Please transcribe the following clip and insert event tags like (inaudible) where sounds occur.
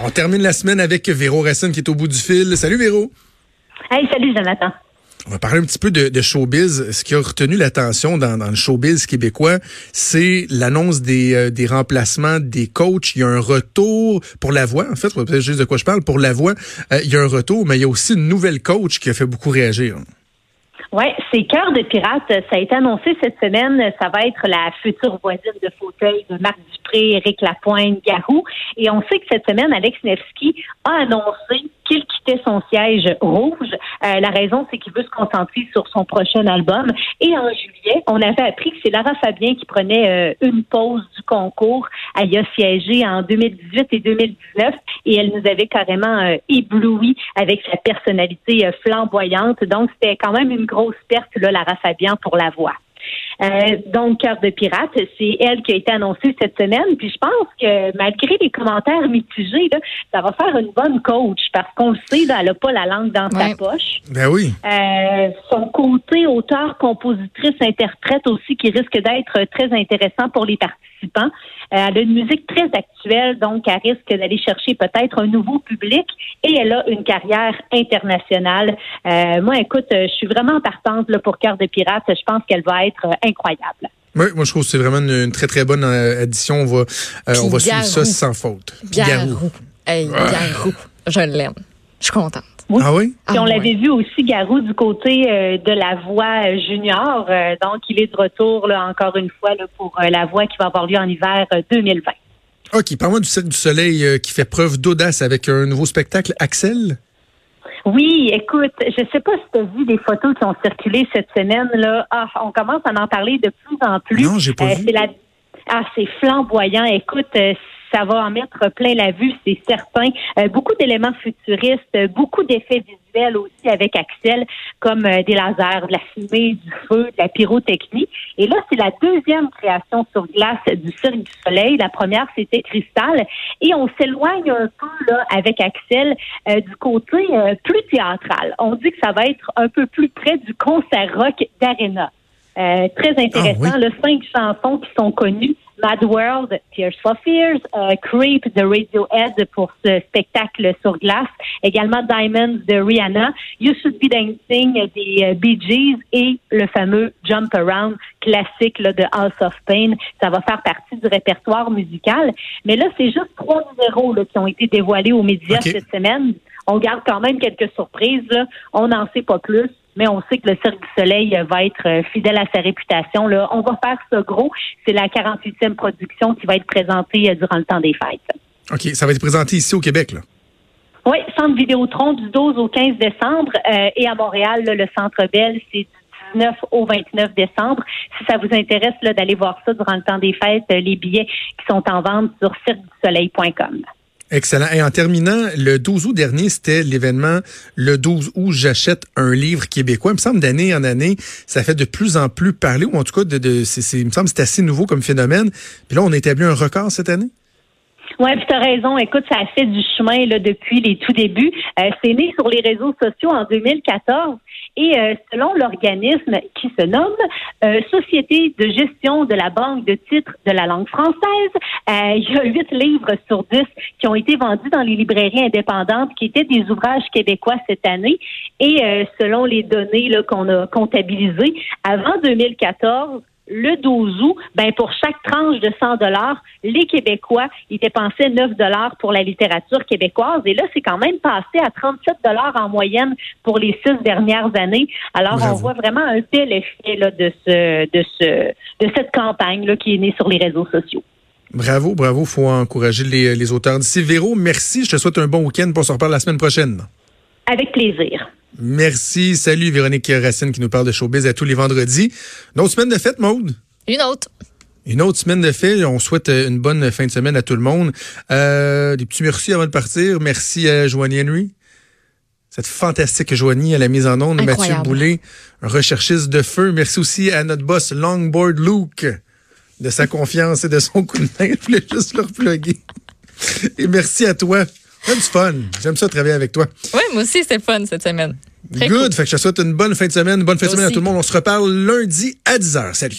On termine la semaine avec Véro Racine qui est au bout du fil. Salut Véro. Hey, salut Jonathan. On va parler un petit peu de, showbiz. Ce qui a retenu l'attention dans, le showbiz québécois, c'est l'annonce des, euh, des remplacements des coachs. Il y a un retour pour la voix. En fait, peut-être juste de quoi je parle. Pour la voix, euh, il y a un retour, mais il y a aussi une nouvelle coach qui a fait beaucoup réagir. Oui, c'est Cœur de pirate. Ça a été annoncé cette semaine. Ça va être la future voisine de fauteuil de Marc Dupré, Éric Lapointe, Garou. Et on sait que cette semaine, Alex Nevsky a annoncé qu'il quittait son siège rouge. Euh, la raison, c'est qu'il veut se concentrer sur son prochain album. Et en juillet, on avait appris que c'est Lara Fabien qui prenait euh, une pause du concours. Elle y a siégé en 2018 et 2019 et elle nous avait carrément euh, ébloui avec sa personnalité flamboyante. Donc, c'était quand même une grosse perte, là, Lara Fabien, pour la voix. Euh, donc, Cœur de pirate, c'est elle qui a été annoncée cette semaine. Puis je pense que malgré les commentaires mitigés, ça va faire une bonne coach parce qu'on le sait, elle n'a pas la langue dans sa poche. Ben oui. Euh, son côté auteur, compositrice, interprète aussi qui risque d'être très intéressant pour les participants. Euh, elle a une musique très actuelle, donc elle risque d'aller chercher peut-être un nouveau public et elle a une carrière internationale. Euh, moi, écoute, je suis vraiment partante là, pour Cœur de Pirate. Je pense qu'elle va être incroyable. Oui, moi je trouve que c'est vraiment une, très très bonne euh, addition. On va, on va suivre ça sans faute. Garou. Hey, ah. Garou. Je l'aime. Je suis contente. Ah oui? Puis on ah l'avait vu aussi, Garou, du côté euh, de la voix euh, junior. Euh, donc, il est de retour, là, encore une fois, là, pour la voix qui va avoir lieu en hiver 2020. OK. Parle-moi du Cirque du Soleil qui fait preuve d'audace avec un nouveau spectacle, Axel? Oui, écoute, je sais pas si tu as vu des photos qui ont circulé cette semaine. là. Ah, on commence à en parler de plus en plus. Non, j'ai pas vu. Ah, c'est flamboyant. Écoute, ça va en mettre plein la vue, c'est certain. Euh, beaucoup d'éléments futuristes, beaucoup d'effets visuels aussi avec Axel, comme euh, des lasers, de la fumée, du feu, de la pyrotechnie. Et là, c'est la deuxième création sur glace du Cirque du Soleil. La première, c'était Cristal. Et on s'éloigne un peu là avec Axel euh, du côté plus théâtral. On dit que ça va être un peu plus près du concert rock d'Arena. Très intéressant. Ah, le cinq chansons qui sont connues. Mad World, Tears for Fears, euh, Creep de Radiohead pour ce spectacle sur glace, également Diamonds de Rihanna, You Should Be Dancing des euh, Bee Gees et le fameux Jump Around classique de House of Pain. Ça va faire partie du répertoire musical. Mais là, c'est juste trois numéros qui ont été dévoilés aux médias cette semaine. On garde quand même quelques surprises. On n'en sait pas plus mais on sait que le Cirque du Soleil va être euh, fidèle à sa réputation. Là. On va faire ce gros. C'est la 48e production qui va être présentée euh, durant le temps des fêtes. OK. Ça va être présenté ici au Québec, là? Oui, Centre Vidéotron du 12 au 15 décembre euh, et à Montréal, le Centre Bell, c'est du 19 au 29 décembre. Si ça vous intéresse d'aller voir ça durant le temps des fêtes, les billets qui sont en vente sur cirquedusoleil.com. Excellent. Et en terminant, le 12 août dernier, c'était l'événement le 12 août, j'achète un livre québécois. Il me semble d'année en année, ça fait de plus en plus parler, ou en tout cas, de, il me semble que c'est assez nouveau comme phénomène. Puis là, on a établi un record cette année. Oui, tu as raison. Écoute, ça a fait du chemin là, depuis les tout débuts. Euh, c'est né sur les réseaux sociaux en 2014 et euh, selon l'organisme qui se nomme euh, Société de gestion de la banque de titres de la langue française, il y a huit livres sur dix qui ont été vendus dans les librairies indépendantes qui étaient des ouvrages québécois cette année. Et selon les données qu'on a comptabilisées, avant 2014, le 12 août, ben pour chaque tranche de 100 dollars, les Québécois, ils dépensaient 9 dollars pour la littérature québécoise. Et là, c'est quand même passé à 37 dollars en moyenne pour les six dernières années. Alors, on voit vraiment un tel effet là, de, ce, de, ce, de cette campagne là, qui est née sur les réseaux sociaux. Bravo, bravo. faut encourager les, les auteurs d'ici. Véro, merci. Je te souhaite un bon week-end pour se reparler la semaine prochaine. Avec plaisir. Merci. Salut Véronique Racine qui nous parle de showbiz à tous les vendredis. Une autre semaine de fête, Maude? Une autre. Une autre semaine de fête. On souhaite euh, une bonne fin de semaine à tout le monde. Euh, des petits merci avant de partir. Merci à Joanie Henry. Cette fantastique Joanie à la mise en onde. Mathieu Boulay, un recherchiste de feu. Merci aussi à notre boss Longboard Luke de sa confiance et de son coup de main. (laughs) Je voulais juste le repluguer. Et merci à toi. C'est du fun. J'aime ça travailler avec toi. Oui, moi aussi, le fun cette semaine. Good. Fait que je te souhaite une bonne fin de semaine. Une bonne fin de semaine à tout le monde. On se reparle lundi à 10h. Salut.